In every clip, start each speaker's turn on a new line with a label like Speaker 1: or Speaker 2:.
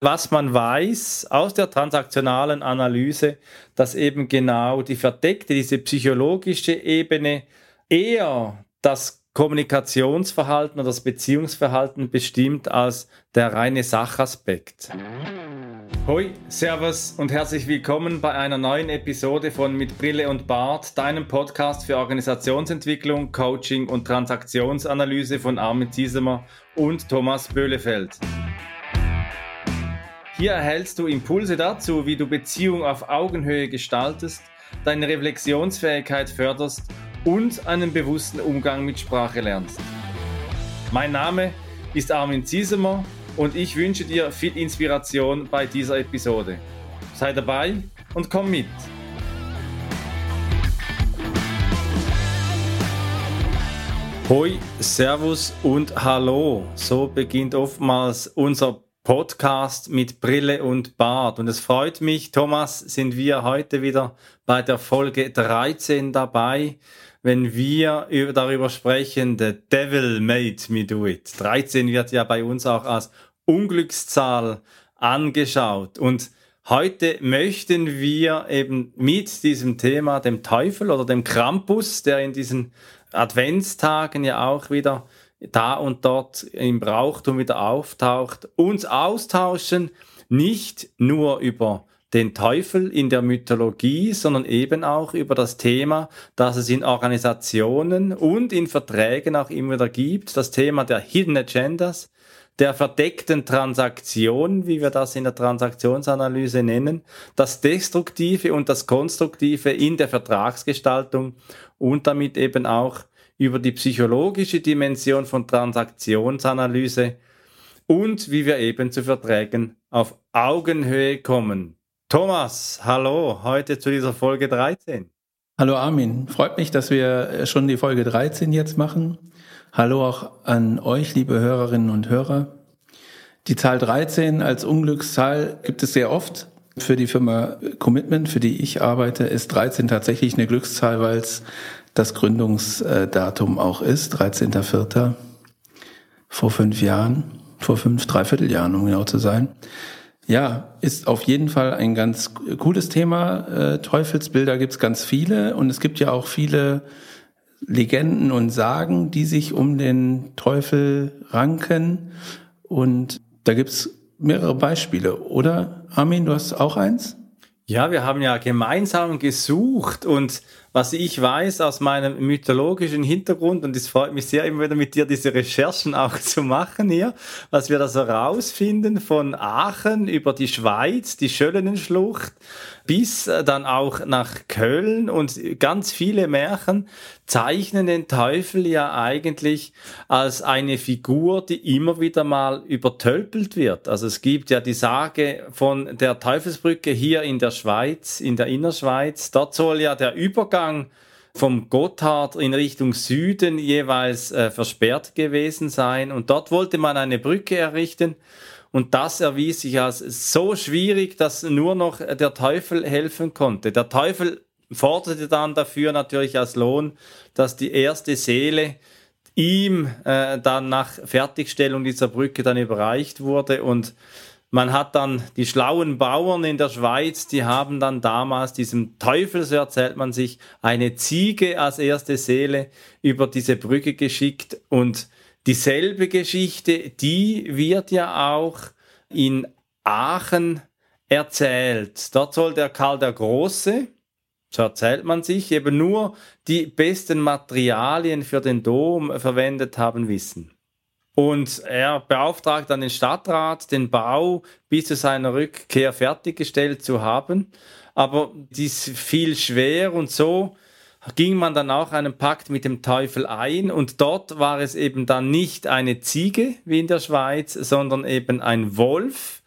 Speaker 1: was man weiß aus der transaktionalen Analyse, dass eben genau die verdeckte, diese psychologische Ebene eher das Kommunikationsverhalten oder das Beziehungsverhalten bestimmt als der reine Sachaspekt. Hoi, Servus und herzlich willkommen bei einer neuen Episode von Mit Brille und Bart, deinem Podcast für Organisationsentwicklung, Coaching und Transaktionsanalyse von Armin Ziesemer und Thomas Böhlefeld. Hier erhältst du Impulse dazu, wie du Beziehung auf Augenhöhe gestaltest, deine Reflexionsfähigkeit förderst und einen bewussten Umgang mit Sprache lernst. Mein Name ist Armin Ziesemer und ich wünsche dir viel Inspiration bei dieser Episode. Sei dabei und komm mit. Hoi, Servus und Hallo. So beginnt oftmals unser Podcast mit Brille und Bart. Und es freut mich, Thomas, sind wir heute wieder bei der Folge 13 dabei, wenn wir darüber sprechen, The Devil Made Me Do It. 13 wird ja bei uns auch als Unglückszahl angeschaut. Und heute möchten wir eben mit diesem Thema, dem Teufel oder dem Krampus, der in diesen Adventstagen ja auch wieder da und dort im Brauchtum wieder auftaucht, uns austauschen, nicht nur über den Teufel in der Mythologie, sondern eben auch über das Thema, das es in Organisationen und in Verträgen auch immer wieder gibt, das Thema der Hidden Agendas, der verdeckten Transaktion, wie wir das in der Transaktionsanalyse nennen, das Destruktive und das Konstruktive in der Vertragsgestaltung und damit eben auch über die psychologische Dimension von Transaktionsanalyse und wie wir eben zu Verträgen auf Augenhöhe kommen. Thomas, hallo, heute zu dieser Folge 13.
Speaker 2: Hallo Armin, freut mich, dass wir schon die Folge 13 jetzt machen. Hallo auch an euch, liebe Hörerinnen und Hörer. Die Zahl 13 als Unglückszahl gibt es sehr oft. Für die Firma Commitment, für die ich arbeite, ist 13 tatsächlich eine Glückszahl, weil es das Gründungsdatum auch ist, 13.04. vor fünf Jahren, vor fünf, dreiviertel Jahren, um genau zu sein. Ja, ist auf jeden Fall ein ganz cooles Thema. Äh, Teufelsbilder gibt's ganz viele und es gibt ja auch viele Legenden und Sagen, die sich um den Teufel ranken. Und da gibt's mehrere Beispiele, oder? Armin, du hast auch eins?
Speaker 1: Ja, wir haben ja gemeinsam gesucht und was ich weiß aus meinem mythologischen Hintergrund, und es freut mich sehr, immer wieder mit dir diese Recherchen auch zu machen hier, was wir da so rausfinden von Aachen über die Schweiz, die Schöllenenschlucht, bis äh, dann auch nach Köln und ganz viele Märchen zeichnen den Teufel ja eigentlich als eine Figur, die immer wieder mal übertölpelt wird. Also es gibt ja die Sage von der Teufelsbrücke hier in der Schweiz, in der Innerschweiz. Dort soll ja der Übergang vom Gotthard in Richtung Süden jeweils äh, versperrt gewesen sein. Und dort wollte man eine Brücke errichten. Und das erwies sich als so schwierig, dass nur noch der Teufel helfen konnte. Der Teufel forderte dann dafür natürlich als Lohn, dass die erste Seele ihm äh, dann nach Fertigstellung dieser Brücke dann überreicht wurde und man hat dann die schlauen Bauern in der Schweiz, die haben dann damals diesem Teufel, so erzählt man sich, eine Ziege als erste Seele über diese Brücke geschickt und dieselbe Geschichte, die wird ja auch in Aachen erzählt. Dort soll der Karl der Große, so erzählt man sich, eben nur die besten Materialien für den Dom verwendet haben wissen. Und er beauftragt dann den Stadtrat, den Bau bis zu seiner Rückkehr fertiggestellt zu haben. Aber dies fiel schwer und so ging man dann auch einen Pakt mit dem Teufel ein und dort war es eben dann nicht eine Ziege wie in der Schweiz, sondern eben ein Wolf,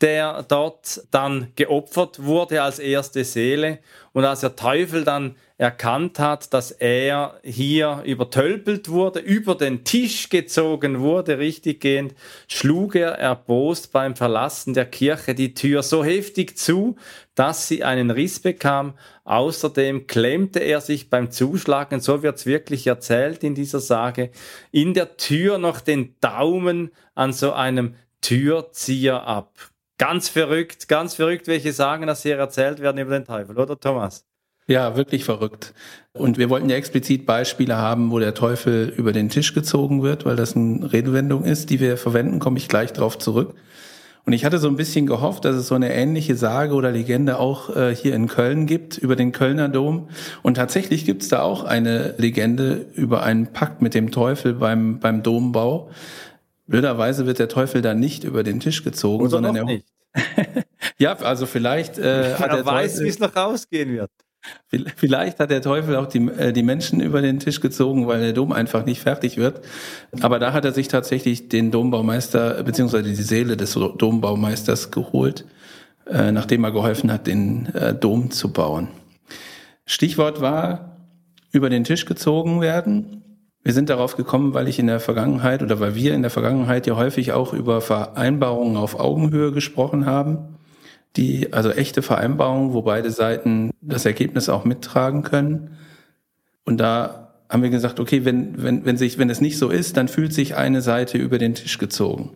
Speaker 1: der dort dann geopfert wurde als erste Seele. Und als der Teufel dann erkannt hat, dass er hier übertölpelt wurde, über den Tisch gezogen wurde, richtiggehend, schlug er erbost beim Verlassen der Kirche die Tür so heftig zu, dass sie einen Riss bekam. Außerdem klemmte er sich beim Zuschlagen, so wird's wirklich erzählt in dieser Sage, in der Tür noch den Daumen an so einem Türzieher ab. Ganz verrückt, ganz verrückt, welche Sagen das hier erzählt werden über den Teufel, oder Thomas?
Speaker 2: Ja, wirklich verrückt. Und wir wollten ja explizit Beispiele haben, wo der Teufel über den Tisch gezogen wird, weil das eine Redewendung ist, die wir verwenden, komme ich gleich drauf zurück. Und ich hatte so ein bisschen gehofft, dass es so eine ähnliche Sage oder Legende auch äh, hier in Köln gibt über den Kölner Dom. Und tatsächlich gibt es da auch eine Legende über einen Pakt mit dem Teufel beim, beim Dombau. Blöderweise wird der Teufel da nicht über den Tisch gezogen,
Speaker 1: Oder
Speaker 2: sondern er.
Speaker 1: nicht.
Speaker 2: ja, also vielleicht äh, hat
Speaker 1: Er weiß, wie es noch ausgehen wird.
Speaker 2: Vielleicht hat der Teufel auch die, äh, die Menschen über den Tisch gezogen, weil der Dom einfach nicht fertig wird. Aber da hat er sich tatsächlich den Dombaumeister beziehungsweise die Seele des Dombaumeisters geholt, äh, nachdem er geholfen hat, den äh, Dom zu bauen. Stichwort war über den Tisch gezogen werden. Wir sind darauf gekommen, weil ich in der Vergangenheit oder weil wir in der Vergangenheit ja häufig auch über Vereinbarungen auf Augenhöhe gesprochen haben die, also echte Vereinbarungen, wo beide Seiten das Ergebnis auch mittragen können. Und da haben wir gesagt, okay, wenn, wenn, wenn sich, wenn es nicht so ist, dann fühlt sich eine Seite über den Tisch gezogen.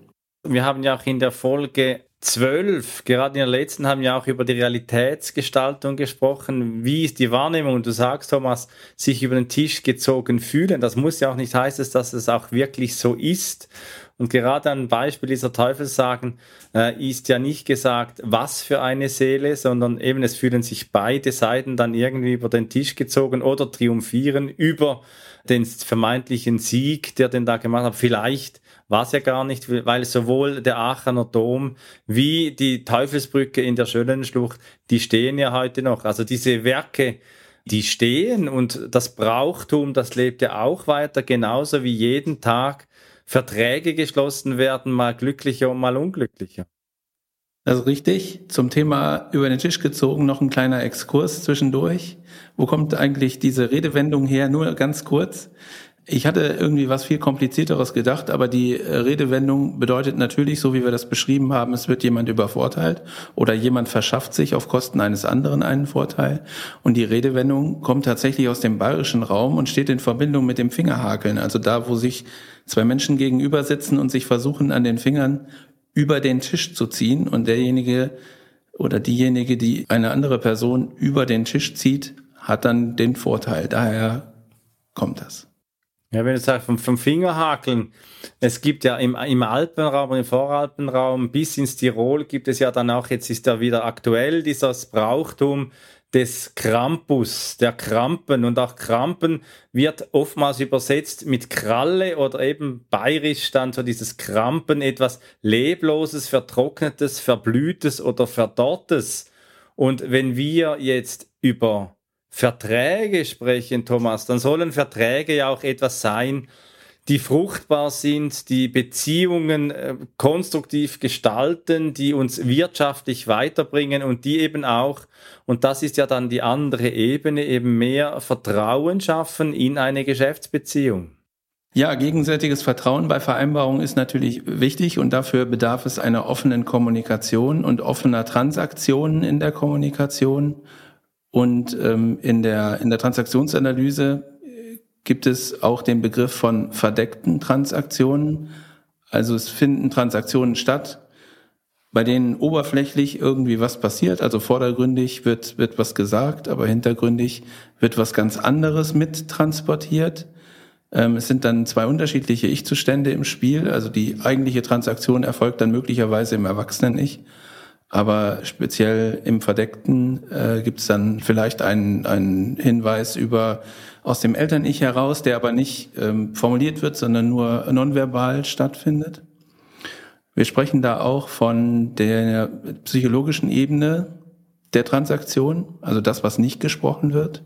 Speaker 1: Wir haben ja auch in der Folge 12, gerade in der letzten, haben wir auch über die Realitätsgestaltung gesprochen. Wie ist die Wahrnehmung? Und du sagst, Thomas, sich über den Tisch gezogen fühlen. Das muss ja auch nicht heißen, dass es auch wirklich so ist. Und gerade ein Beispiel dieser Teufelssagen äh, ist ja nicht gesagt, was für eine Seele, sondern eben es fühlen sich beide Seiten dann irgendwie über den Tisch gezogen oder triumphieren über den vermeintlichen Sieg, der den da gemacht hat. Vielleicht war es ja gar nicht, weil sowohl der Aachener Dom wie die Teufelsbrücke in der Schönen Schlucht, die stehen ja heute noch. Also diese Werke, die stehen und das Brauchtum, das lebt ja auch weiter, genauso wie jeden Tag Verträge geschlossen werden, mal glücklicher und mal unglücklicher.
Speaker 2: Also richtig. Zum Thema über den Tisch gezogen noch ein kleiner Exkurs zwischendurch. Wo kommt eigentlich diese Redewendung her? Nur ganz kurz. Ich hatte irgendwie was viel komplizierteres gedacht, aber die äh, Redewendung bedeutet natürlich, so wie wir das beschrieben haben, es wird jemand übervorteilt oder jemand verschafft sich auf Kosten eines anderen einen Vorteil. Und die Redewendung kommt tatsächlich aus dem bayerischen Raum und steht in Verbindung mit dem Fingerhakeln, also da, wo sich zwei Menschen gegenüber sitzen und sich versuchen, an den Fingern über den Tisch zu ziehen und derjenige oder diejenige, die eine andere Person über den Tisch zieht, hat dann den Vorteil. Daher kommt das.
Speaker 1: Ja, wenn du sagst, vom, vom Fingerhakeln, es gibt ja im, im Alpenraum und im Voralpenraum bis ins Tirol gibt es ja dann auch, jetzt ist ja wieder aktuell dieses Brauchtum des Krampus, der Krampen. Und auch Krampen wird oftmals übersetzt mit Kralle oder eben bayerisch dann so dieses Krampen, etwas Lebloses, Vertrocknetes, Verblühtes oder Verdorrtes. Und wenn wir jetzt über Verträge sprechen, Thomas, dann sollen Verträge ja auch etwas sein, die fruchtbar sind, die Beziehungen äh, konstruktiv gestalten, die uns wirtschaftlich weiterbringen und die eben auch, und das ist ja dann die andere Ebene, eben mehr Vertrauen schaffen in eine Geschäftsbeziehung.
Speaker 2: Ja, gegenseitiges Vertrauen bei Vereinbarungen ist natürlich wichtig und dafür bedarf es einer offenen Kommunikation und offener Transaktionen in der Kommunikation. Und ähm, in, der, in der Transaktionsanalyse äh, gibt es auch den Begriff von verdeckten Transaktionen. Also es finden Transaktionen statt, bei denen oberflächlich irgendwie was passiert. Also vordergründig wird, wird was gesagt, aber hintergründig wird was ganz anderes mit transportiert. Ähm, es sind dann zwei unterschiedliche Ich-Zustände im Spiel. Also die eigentliche Transaktion erfolgt dann möglicherweise im Erwachsenen-Ich aber speziell im Verdeckten äh, gibt es dann vielleicht einen, einen Hinweis über aus dem Eltern-Ich heraus, der aber nicht ähm, formuliert wird, sondern nur nonverbal stattfindet. Wir sprechen da auch von der psychologischen Ebene der Transaktion, also das, was nicht gesprochen wird.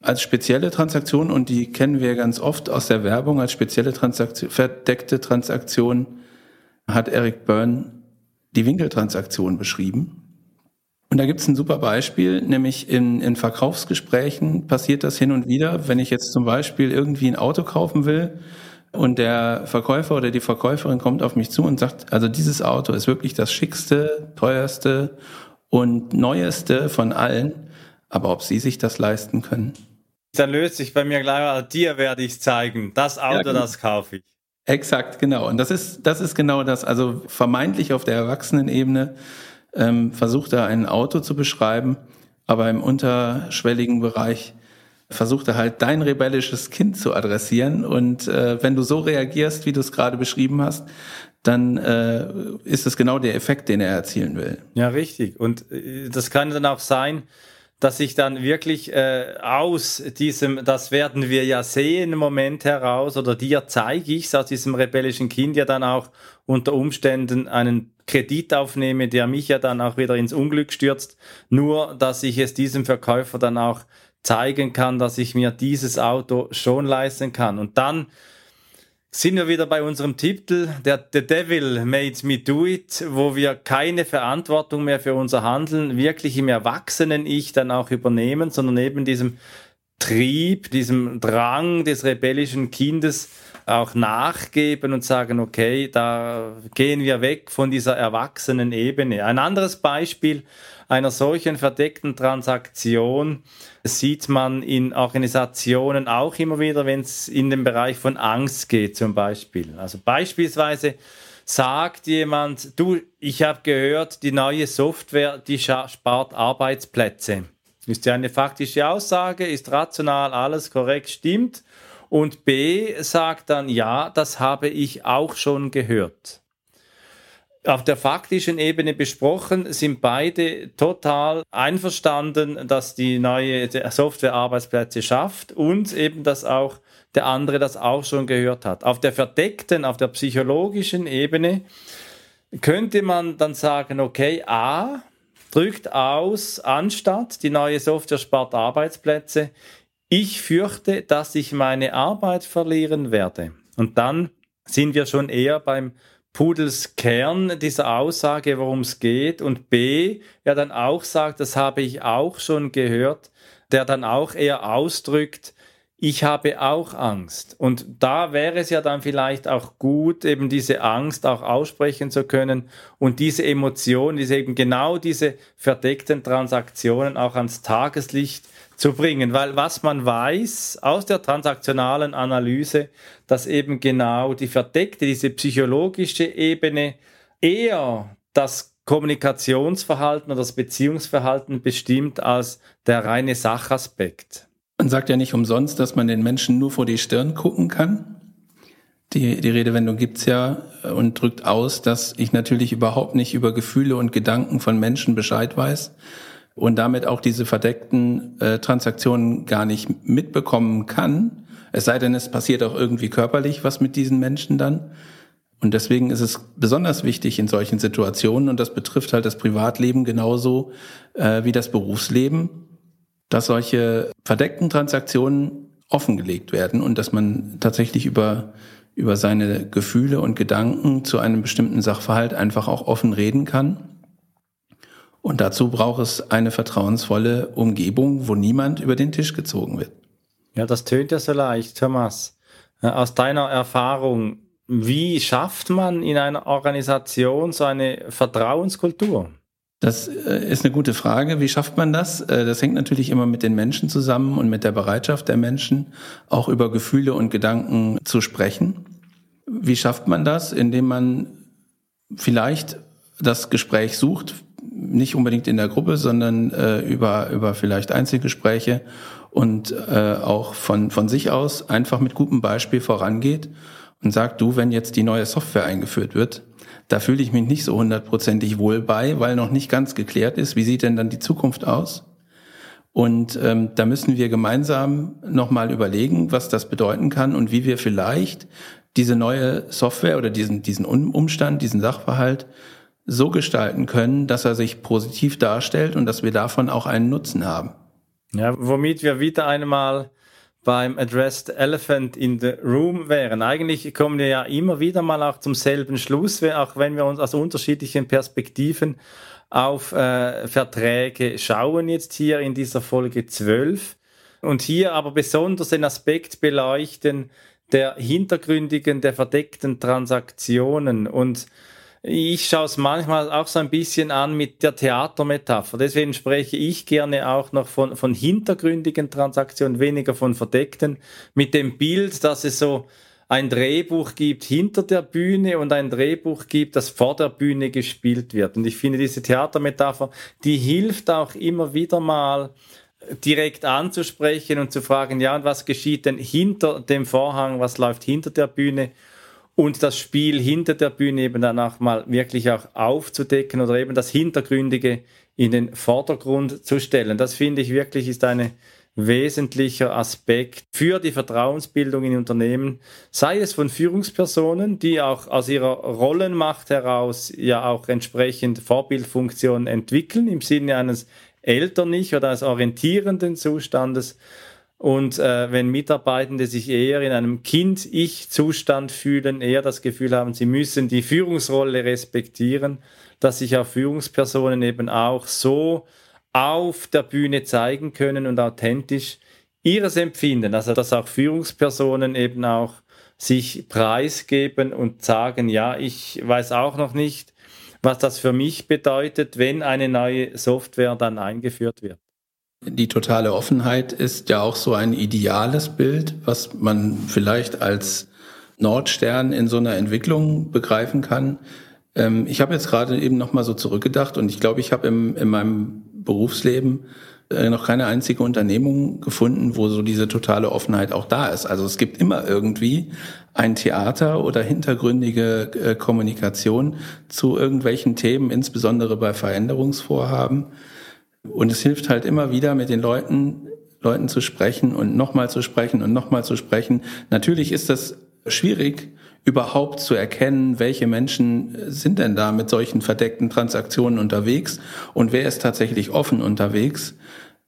Speaker 2: Als spezielle Transaktion, und die kennen wir ganz oft aus der Werbung, als spezielle Transaktion, verdeckte Transaktion hat Eric Byrne die Winkeltransaktion beschrieben. Und da gibt es ein super Beispiel, nämlich in, in Verkaufsgesprächen passiert das hin und wieder. Wenn ich jetzt zum Beispiel irgendwie ein Auto kaufen will und der Verkäufer oder die Verkäuferin kommt auf mich zu und sagt, also dieses Auto ist wirklich das schickste, teuerste und neueste von allen, aber ob Sie sich das leisten können?
Speaker 1: Dann löst sich bei mir gleich, dir werde ich zeigen, das Auto, ja, genau. das kaufe ich.
Speaker 2: Exakt, genau. Und das ist, das ist genau das. Also vermeintlich auf der Erwachsenenebene ähm, versucht er ein Auto zu beschreiben, aber im unterschwelligen Bereich versucht er halt dein rebellisches Kind zu adressieren. Und äh, wenn du so reagierst, wie du es gerade beschrieben hast, dann äh, ist es genau der Effekt, den er erzielen will.
Speaker 1: Ja, richtig. Und äh, das kann dann auch sein, dass ich dann wirklich äh, aus diesem, das werden wir ja sehen, im Moment heraus, oder dir zeige ich es, aus diesem rebellischen Kind ja dann auch unter Umständen einen Kredit aufnehme, der mich ja dann auch wieder ins Unglück stürzt, nur dass ich es diesem Verkäufer dann auch zeigen kann, dass ich mir dieses Auto schon leisten kann. Und dann sind wir wieder bei unserem Titel, der The Devil Made Me Do It, wo wir keine Verantwortung mehr für unser Handeln wirklich im Erwachsenen-Ich dann auch übernehmen, sondern eben diesem Trieb, diesem Drang des rebellischen Kindes auch nachgeben und sagen, okay, da gehen wir weg von dieser erwachsenen Ebene. Ein anderes Beispiel einer solchen verdeckten Transaktion sieht man in Organisationen auch immer wieder, wenn es in den Bereich von Angst geht zum Beispiel. Also beispielsweise sagt jemand, du, ich habe gehört, die neue Software, die spart Arbeitsplätze. Ist ja eine faktische Aussage, ist rational, alles korrekt, stimmt. Und B sagt dann, ja, das habe ich auch schon gehört. Auf der faktischen Ebene besprochen sind beide total einverstanden, dass die neue Software Arbeitsplätze schafft und eben, dass auch der andere das auch schon gehört hat. Auf der verdeckten, auf der psychologischen Ebene könnte man dann sagen, okay, A drückt aus, anstatt die neue Software spart Arbeitsplätze, ich fürchte, dass ich meine Arbeit verlieren werde. Und dann sind wir schon eher beim Pudels Kern dieser Aussage, worum es geht. Und B, er dann auch sagt, das habe ich auch schon gehört, der dann auch eher ausdrückt, ich habe auch Angst. Und da wäre es ja dann vielleicht auch gut, eben diese Angst auch aussprechen zu können und diese Emotionen, diese eben genau diese verdeckten Transaktionen auch ans Tageslicht zu bringen, weil was man weiß aus der transaktionalen Analyse, dass eben genau die verdeckte, diese psychologische Ebene eher das Kommunikationsverhalten oder das Beziehungsverhalten bestimmt als der reine Sachaspekt.
Speaker 2: Man sagt ja nicht umsonst, dass man den Menschen nur vor die Stirn gucken kann. Die, die Redewendung gibt's ja und drückt aus, dass ich natürlich überhaupt nicht über Gefühle und Gedanken von Menschen Bescheid weiß und damit auch diese verdeckten äh, Transaktionen gar nicht mitbekommen kann. Es sei denn, es passiert auch irgendwie körperlich was mit diesen Menschen dann. Und deswegen ist es besonders wichtig in solchen Situationen, und das betrifft halt das Privatleben genauso äh, wie das Berufsleben, dass solche verdeckten Transaktionen offengelegt werden und dass man tatsächlich über, über seine Gefühle und Gedanken zu einem bestimmten Sachverhalt einfach auch offen reden kann und dazu braucht es eine vertrauensvolle Umgebung, wo niemand über den Tisch gezogen wird.
Speaker 1: Ja, das tönt ja so leicht, Thomas. Aus deiner Erfahrung, wie schafft man in einer Organisation so eine Vertrauenskultur?
Speaker 2: Das äh, ist eine gute Frage. Wie schafft man das? Äh, das hängt natürlich immer mit den Menschen zusammen und mit der Bereitschaft der Menschen, auch über Gefühle und Gedanken zu sprechen. Wie schafft man das? Indem man vielleicht das Gespräch sucht, nicht unbedingt in der Gruppe, sondern äh, über, über vielleicht Einzelgespräche und äh, auch von, von sich aus einfach mit gutem Beispiel vorangeht und sagt, du, wenn jetzt die neue Software eingeführt wird, da fühle ich mich nicht so hundertprozentig wohl bei, weil noch nicht ganz geklärt ist, wie sieht denn dann die Zukunft aus? Und ähm, da müssen wir gemeinsam nochmal überlegen, was das bedeuten kann und wie wir vielleicht diese neue Software oder diesen, diesen Umstand, diesen Sachverhalt so gestalten können, dass er sich positiv darstellt und dass wir davon auch einen Nutzen haben.
Speaker 1: Ja, womit wir wieder einmal beim Addressed Elephant in the Room wären. Eigentlich kommen wir ja immer wieder mal auch zum selben Schluss, auch wenn wir uns aus unterschiedlichen Perspektiven auf äh, Verträge schauen, jetzt hier in dieser Folge 12. Und hier aber besonders den Aspekt beleuchten der hintergründigen, der verdeckten Transaktionen und ich schaue es manchmal auch so ein bisschen an mit der Theatermetapher. Deswegen spreche ich gerne auch noch von, von hintergründigen Transaktionen, weniger von verdeckten, mit dem Bild, dass es so ein Drehbuch gibt hinter der Bühne und ein Drehbuch gibt, das vor der Bühne gespielt wird. Und ich finde diese Theatermetapher, die hilft auch immer wieder mal direkt anzusprechen und zu fragen, ja, und was geschieht denn hinter dem Vorhang, was läuft hinter der Bühne? Und das Spiel hinter der Bühne eben danach mal wirklich auch aufzudecken oder eben das Hintergründige in den Vordergrund zu stellen. Das finde ich wirklich ist eine wesentlicher Aspekt für die Vertrauensbildung in Unternehmen, sei es von Führungspersonen, die auch aus ihrer Rollenmacht heraus ja auch entsprechend Vorbildfunktionen entwickeln im Sinne eines Elternich oder eines orientierenden Zustandes. Und äh, wenn Mitarbeitende sich eher in einem Kind-Ich-Zustand fühlen, eher das Gefühl haben, sie müssen die Führungsrolle respektieren, dass sich auch Führungspersonen eben auch so auf der Bühne zeigen können und authentisch ihres Empfinden. Also dass auch Führungspersonen eben auch sich preisgeben und sagen, ja, ich weiß auch noch nicht, was das für mich bedeutet, wenn eine neue Software dann eingeführt wird.
Speaker 2: Die totale Offenheit ist ja auch so ein ideales Bild, was man vielleicht als Nordstern in so einer Entwicklung begreifen kann. Ähm, ich habe jetzt gerade eben noch mal so zurückgedacht und ich glaube, ich habe in meinem Berufsleben äh, noch keine einzige Unternehmung gefunden, wo so diese totale Offenheit auch da ist. Also es gibt immer irgendwie ein Theater oder hintergründige äh, Kommunikation zu irgendwelchen Themen, insbesondere bei Veränderungsvorhaben. Und es hilft halt immer wieder mit den Leuten, Leuten zu sprechen und nochmal zu sprechen und nochmal zu sprechen. Natürlich ist das schwierig, überhaupt zu erkennen, welche Menschen sind denn da mit solchen verdeckten Transaktionen unterwegs und wer ist tatsächlich offen unterwegs.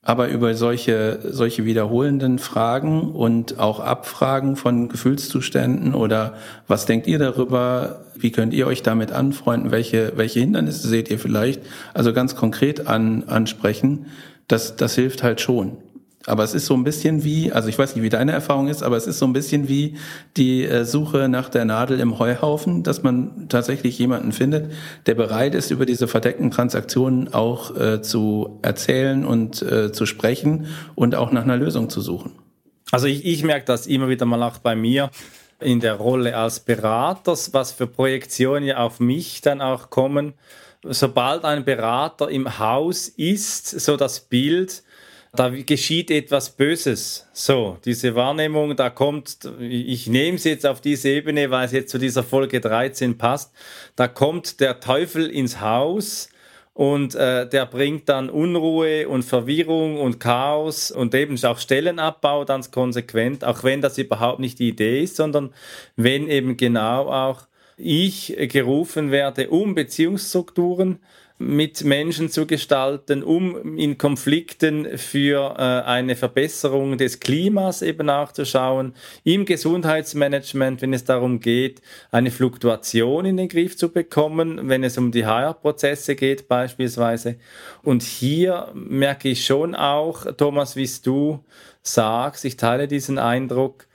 Speaker 2: Aber über solche, solche wiederholenden Fragen und auch Abfragen von Gefühlszuständen oder was denkt ihr darüber? Wie könnt ihr euch damit anfreunden? Welche, welche Hindernisse seht ihr vielleicht? Also ganz konkret an, ansprechen. Das, das hilft halt schon. Aber es ist so ein bisschen wie, also ich weiß nicht, wie deine Erfahrung ist, aber es ist so ein bisschen wie die äh, Suche nach der Nadel im Heuhaufen, dass man tatsächlich jemanden findet, der bereit ist, über diese verdeckten Transaktionen auch äh, zu erzählen und äh, zu sprechen und auch nach einer Lösung zu suchen.
Speaker 1: Also ich, ich merke das immer wieder mal auch bei mir in der Rolle als Berater, was für Projektionen ja auf mich dann auch kommen. Sobald ein Berater im Haus ist, so das Bild, da geschieht etwas Böses. So, diese Wahrnehmung, da kommt, ich nehme es jetzt auf diese Ebene, weil es jetzt zu dieser Folge 13 passt, da kommt der Teufel ins Haus und äh, der bringt dann Unruhe und Verwirrung und Chaos und eben auch Stellenabbau ganz konsequent, auch wenn das überhaupt nicht die Idee ist, sondern wenn eben genau auch ich gerufen werde, um Beziehungsstrukturen mit Menschen zu gestalten, um in Konflikten für äh, eine Verbesserung des Klimas eben auch zu schauen, im Gesundheitsmanagement, wenn es darum geht, eine Fluktuation in den Griff zu bekommen, wenn es um die HR-Prozesse geht beispielsweise. Und hier merke ich schon auch, Thomas, wie du sagst, ich teile diesen Eindruck,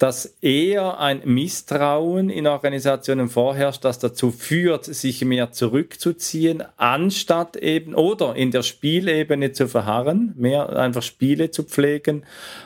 Speaker 1: dass eher ein Misstrauen in Organisationen vorherrscht, das dazu führt, sich mehr zurückzuziehen, anstatt eben oder in der Spielebene zu verharren, mehr einfach Spiele zu pflegen,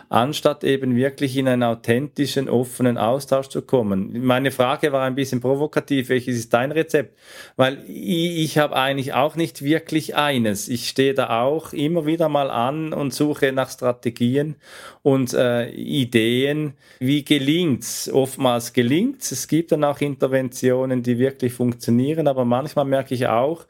Speaker 1: anstatt eben wirklich in einen authentischen, offenen Austausch zu kommen. Meine Frage war ein bisschen provokativ, welches ist dein Rezept? Weil ich, ich habe eigentlich auch nicht wirklich eines. Ich stehe da auch immer wieder mal an und suche nach Strategien und äh, Ideen, wie gelingt's? Oftmals gelingt's. Es gibt dann auch Interventionen, die wirklich funktionieren, aber manchmal merke ich auch,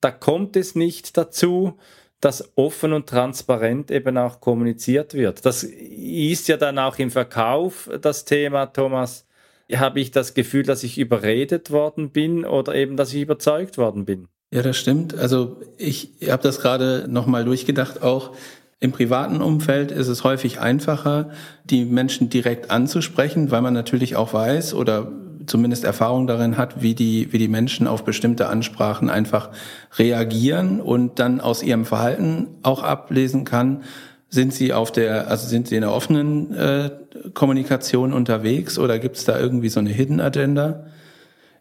Speaker 1: da kommt es nicht dazu, dass offen und transparent eben auch kommuniziert wird. Das ist ja dann auch im Verkauf das Thema, Thomas. Habe ich das Gefühl, dass ich überredet worden bin oder eben, dass ich überzeugt worden bin?
Speaker 2: Ja, das stimmt. Also ich habe das gerade nochmal durchgedacht auch. Im privaten Umfeld ist es häufig einfacher, die Menschen direkt anzusprechen, weil man natürlich auch weiß oder zumindest Erfahrung darin hat, wie die, wie die Menschen auf bestimmte Ansprachen einfach reagieren und dann aus ihrem Verhalten auch ablesen kann, sind sie auf der, also sind sie in der offenen äh, Kommunikation unterwegs oder gibt es da irgendwie so eine Hidden Agenda?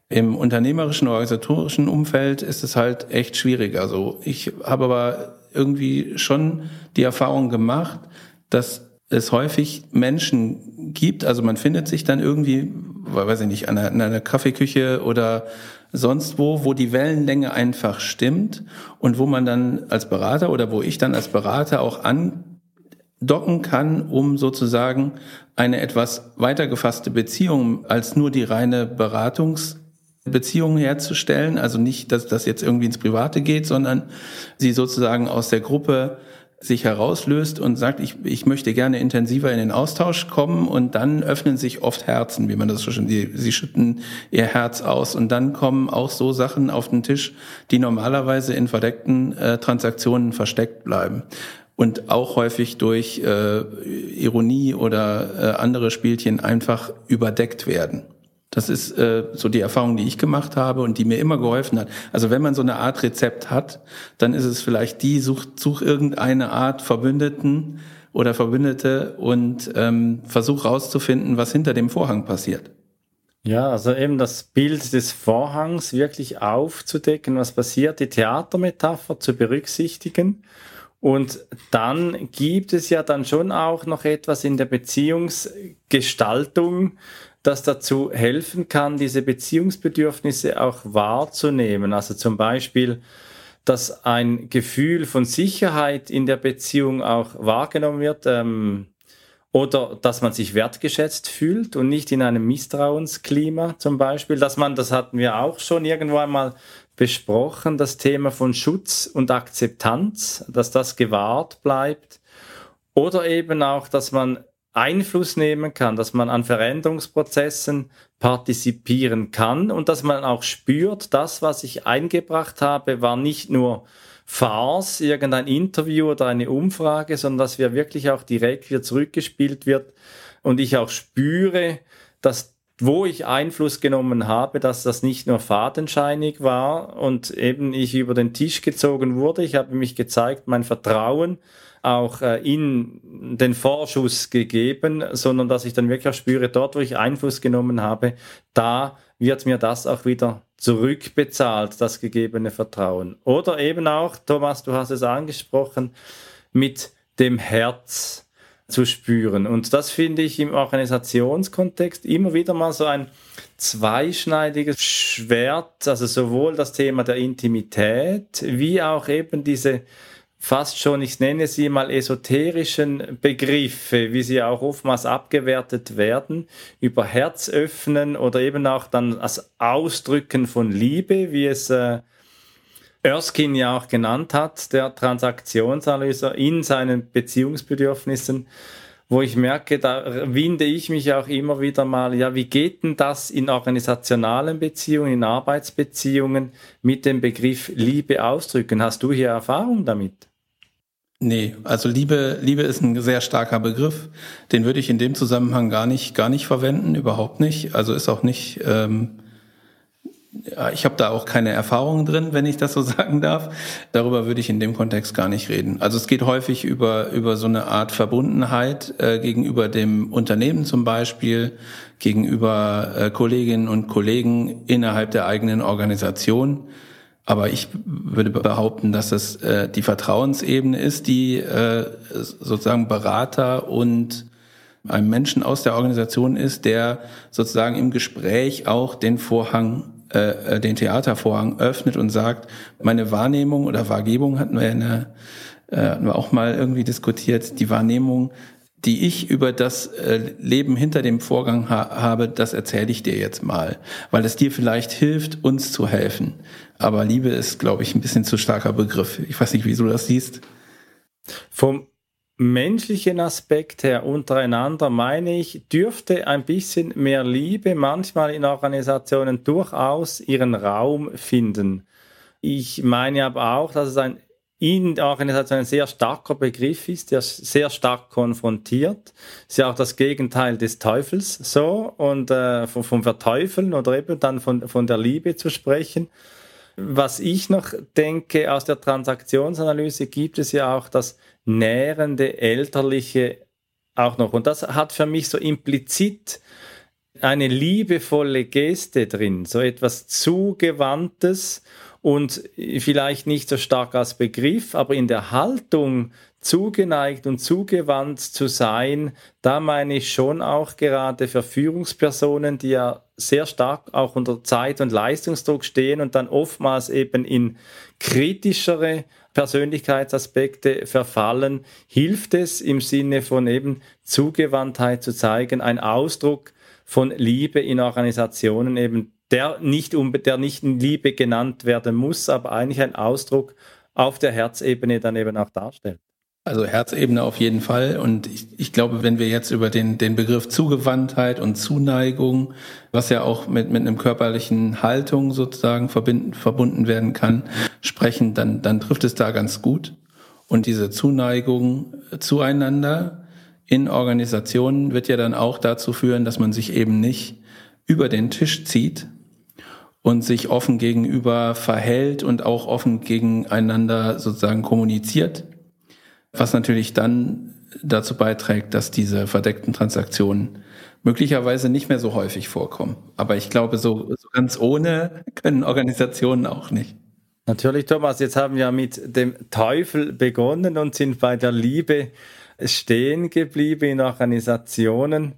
Speaker 2: Im unternehmerischen, organisatorischen Umfeld ist es halt echt schwierig. Also ich habe aber irgendwie schon die Erfahrung gemacht, dass es häufig Menschen gibt, also man findet sich dann irgendwie, weiß ich nicht, an einer, einer Kaffeeküche oder sonst wo, wo die Wellenlänge einfach stimmt und wo man dann als Berater oder wo ich dann als Berater auch andocken kann, um sozusagen eine etwas weiter gefasste Beziehung als nur die reine Beratungsbeziehung herzustellen. Also nicht, dass das jetzt irgendwie ins Private geht, sondern sie sozusagen aus der Gruppe sich herauslöst und sagt, ich, ich möchte gerne intensiver in den Austausch kommen und dann öffnen sich oft Herzen, wie man das so schon, die, sie schütten ihr Herz aus und dann kommen auch so Sachen auf den Tisch, die normalerweise in verdeckten äh, Transaktionen versteckt bleiben und auch häufig durch äh, Ironie oder äh, andere Spielchen einfach überdeckt werden. Das ist äh, so die Erfahrung, die ich gemacht habe und die mir immer geholfen hat. Also wenn man so eine Art Rezept hat, dann ist es vielleicht die, such, such irgendeine Art Verbündeten oder Verbündete und ähm, versuch rauszufinden, was hinter dem Vorhang passiert.
Speaker 1: Ja, also eben das Bild des Vorhangs wirklich aufzudecken, was passiert, die Theatermetapher zu berücksichtigen. Und dann gibt es ja dann schon auch noch etwas in der Beziehungsgestaltung, das dazu helfen kann, diese Beziehungsbedürfnisse auch wahrzunehmen. Also zum Beispiel, dass ein Gefühl von Sicherheit in der Beziehung auch wahrgenommen wird. Ähm, oder dass man sich wertgeschätzt fühlt und nicht in einem Misstrauensklima zum Beispiel, dass man, das hatten wir auch schon irgendwo einmal besprochen, das Thema von Schutz und Akzeptanz, dass das gewahrt bleibt. Oder eben auch, dass man Einfluss nehmen kann, dass man an Veränderungsprozessen partizipieren kann und dass man auch spürt, das, was ich eingebracht habe, war nicht nur Farce, irgendein Interview oder eine Umfrage, sondern dass wir wirklich auch direkt wieder zurückgespielt wird und ich auch spüre, dass wo ich Einfluss genommen habe, dass das nicht nur fadenscheinig war und eben ich über den Tisch gezogen wurde. Ich habe mich gezeigt, mein Vertrauen auch äh, in den Vorschuss gegeben, sondern dass ich dann wirklich spüre, dort, wo ich Einfluss genommen habe, da wird mir das auch wieder zurückbezahlt, das gegebene Vertrauen. Oder eben auch, Thomas, du hast es angesprochen, mit dem Herz zu spüren. Und das finde ich im Organisationskontext immer wieder mal so ein zweischneidiges Schwert, also sowohl das Thema der Intimität wie auch eben diese fast schon, ich nenne sie mal esoterischen Begriffe, wie sie auch oftmals abgewertet werden, über Herz öffnen oder eben auch dann als Ausdrücken von Liebe, wie es äh, Erskine ja auch genannt hat, der Transaktionsanalyse in seinen Beziehungsbedürfnissen, wo ich merke, da winde ich mich auch immer wieder mal, ja, wie geht denn das in organisationalen Beziehungen, in Arbeitsbeziehungen mit dem Begriff Liebe ausdrücken? Hast du hier Erfahrung damit?
Speaker 2: Nee, also Liebe, Liebe ist ein sehr starker Begriff. Den würde ich in dem Zusammenhang gar nicht, gar nicht verwenden, überhaupt nicht. Also ist auch nicht, ähm, ich habe da auch keine Erfahrungen drin, wenn ich das so sagen darf. Darüber würde ich in dem Kontext gar nicht reden. Also es geht häufig über, über so eine Art Verbundenheit äh, gegenüber dem Unternehmen zum Beispiel, gegenüber äh, Kolleginnen und Kollegen innerhalb der eigenen Organisation aber ich würde behaupten, dass es äh, die Vertrauensebene ist, die äh, sozusagen Berater und einem Menschen aus der Organisation ist, der sozusagen im Gespräch auch den Vorhang, äh, äh den Theatervorhang öffnet und sagt, meine Wahrnehmung oder Wahrgebung hatten wir, eine, äh, hatten wir auch mal irgendwie diskutiert, die Wahrnehmung die ich über das äh, Leben hinter dem Vorgang ha habe, das erzähle ich dir jetzt mal, weil es dir vielleicht hilft, uns zu helfen. Aber Liebe ist, glaube ich, ein bisschen zu starker Begriff. Ich weiß nicht, wie du das siehst.
Speaker 1: Vom menschlichen Aspekt her untereinander meine ich, dürfte ein bisschen mehr Liebe manchmal in Organisationen durchaus ihren Raum finden. Ich meine aber auch, dass es ein in der Organisation ein sehr starker Begriff ist, der sehr stark konfrontiert. Ist ja auch das Gegenteil des Teufels so und äh, vom, vom Verteufeln oder eben dann von, von der Liebe zu sprechen. Was ich noch denke aus der Transaktionsanalyse gibt es ja auch das nährende elterliche auch noch. Und das hat für mich so implizit eine liebevolle Geste drin, so etwas Zugewandtes und vielleicht nicht so stark als Begriff, aber in der Haltung zugeneigt und zugewandt zu sein, da meine ich schon auch gerade für Führungspersonen, die ja sehr stark auch unter Zeit- und Leistungsdruck stehen und dann oftmals eben in kritischere Persönlichkeitsaspekte verfallen, hilft es im Sinne von eben Zugewandtheit zu zeigen, ein Ausdruck von Liebe in Organisationen eben, der nicht, der nicht in Liebe genannt werden muss, aber eigentlich ein Ausdruck auf der Herzebene dann eben auch darstellt.
Speaker 2: Also Herzebene auf jeden Fall. Und ich, ich glaube, wenn wir jetzt über den, den Begriff Zugewandtheit und Zuneigung, was ja auch mit, mit einem körperlichen Haltung sozusagen verbinden, verbunden werden kann, sprechen, dann, dann trifft es da ganz gut. Und diese Zuneigung zueinander in Organisationen wird ja dann auch dazu führen, dass man sich eben nicht über den Tisch zieht und sich offen gegenüber verhält und auch offen gegeneinander sozusagen kommuniziert was natürlich dann dazu beiträgt, dass diese verdeckten Transaktionen möglicherweise nicht mehr so häufig vorkommen. Aber ich glaube, so, so ganz ohne können Organisationen auch nicht.
Speaker 1: Natürlich, Thomas, jetzt haben wir mit dem Teufel begonnen und sind bei der Liebe stehen geblieben in Organisationen.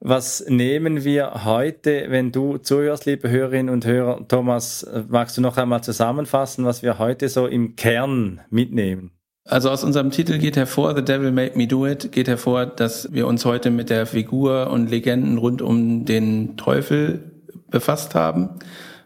Speaker 1: Was nehmen wir heute, wenn du zuhörst, liebe Hörerinnen und Hörer? Thomas, magst du noch einmal zusammenfassen, was wir heute so im Kern mitnehmen?
Speaker 2: Also aus unserem Titel geht hervor, The Devil Made Me Do It, geht hervor, dass wir uns heute mit der Figur und Legenden rund um den Teufel befasst haben,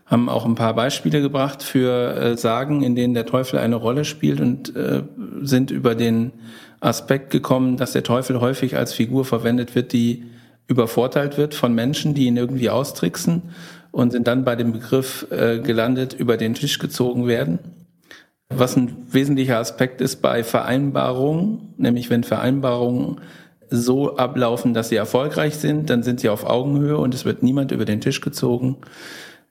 Speaker 2: haben auch ein paar Beispiele gebracht für äh, Sagen, in denen der Teufel eine Rolle spielt und äh, sind über den Aspekt gekommen, dass der Teufel häufig als Figur verwendet wird, die übervorteilt wird von Menschen, die ihn irgendwie austricksen und sind dann bei dem Begriff äh, gelandet, über den Tisch gezogen werden. Was ein wesentlicher Aspekt ist bei Vereinbarungen, nämlich wenn Vereinbarungen so ablaufen, dass sie erfolgreich sind, dann sind sie auf Augenhöhe und es wird niemand über den Tisch gezogen.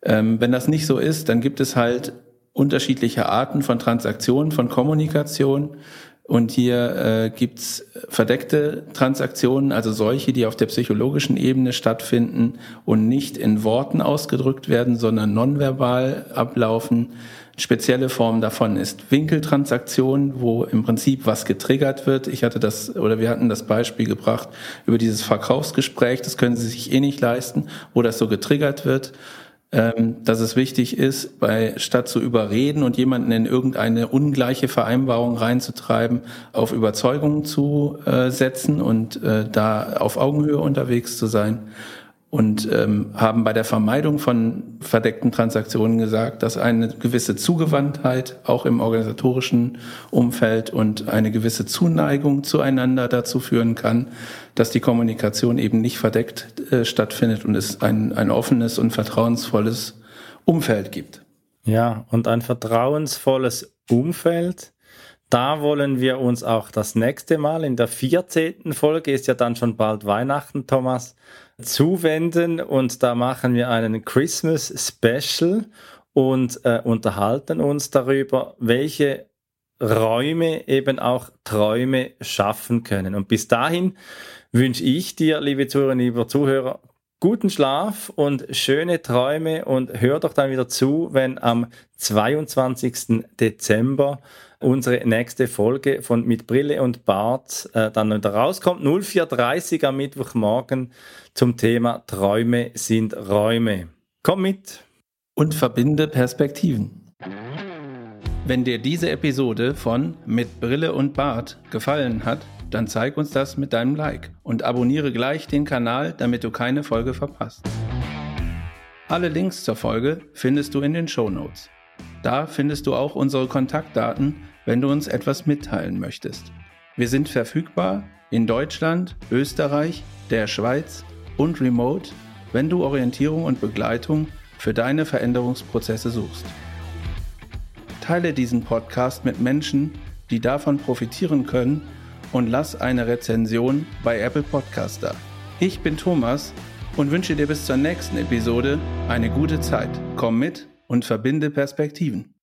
Speaker 2: Ähm, wenn das nicht so ist, dann gibt es halt unterschiedliche Arten von Transaktionen, von Kommunikation. Und hier äh, gibt's verdeckte Transaktionen, also solche, die auf der psychologischen Ebene stattfinden und nicht in Worten ausgedrückt werden, sondern nonverbal ablaufen. Spezielle Form davon ist Winkeltransaktion, wo im Prinzip was getriggert wird. Ich hatte das oder wir hatten das Beispiel gebracht über dieses Verkaufsgespräch. Das können Sie sich eh nicht leisten, wo das so getriggert wird. Ähm, dass es wichtig ist, bei statt zu überreden und jemanden in irgendeine ungleiche Vereinbarung reinzutreiben, auf Überzeugungen zu äh, setzen und äh, da auf Augenhöhe unterwegs zu sein und ähm, haben bei der Vermeidung von verdeckten Transaktionen gesagt, dass eine gewisse Zugewandtheit auch im organisatorischen Umfeld und eine gewisse Zuneigung zueinander dazu führen kann, dass die Kommunikation eben nicht verdeckt äh, stattfindet und es ein, ein offenes und vertrauensvolles Umfeld gibt.
Speaker 1: Ja, und ein vertrauensvolles Umfeld, da wollen wir uns auch das nächste Mal in der 14. Folge, ist ja dann schon bald Weihnachten, Thomas, zuwenden und da machen wir einen Christmas Special und äh, unterhalten uns darüber, welche Räume eben auch Träume schaffen können. Und bis dahin wünsche ich dir, liebe Zuhörerinnen, liebe Zuhörer, guten Schlaf und schöne Träume und hör doch dann wieder zu, wenn am 22. Dezember unsere nächste Folge von Mit Brille und Bart äh, dann rauskommt. 04.30 am Mittwochmorgen zum Thema Träume sind Räume. Komm mit!
Speaker 2: Und verbinde Perspektiven. Wenn dir diese Episode von Mit Brille und Bart gefallen hat, dann zeig uns das mit deinem Like und abonniere gleich den Kanal, damit du keine Folge verpasst. Alle Links zur Folge findest du in den Show Notes. Da findest du auch unsere Kontaktdaten, wenn du uns etwas mitteilen möchtest. Wir sind verfügbar in Deutschland, Österreich, der Schweiz und remote, wenn du Orientierung und Begleitung für deine Veränderungsprozesse suchst. Teile diesen Podcast mit Menschen, die davon profitieren können und lass eine Rezension bei Apple Podcast da. Ich bin Thomas und wünsche dir bis zur nächsten Episode eine gute Zeit. Komm mit und verbinde Perspektiven.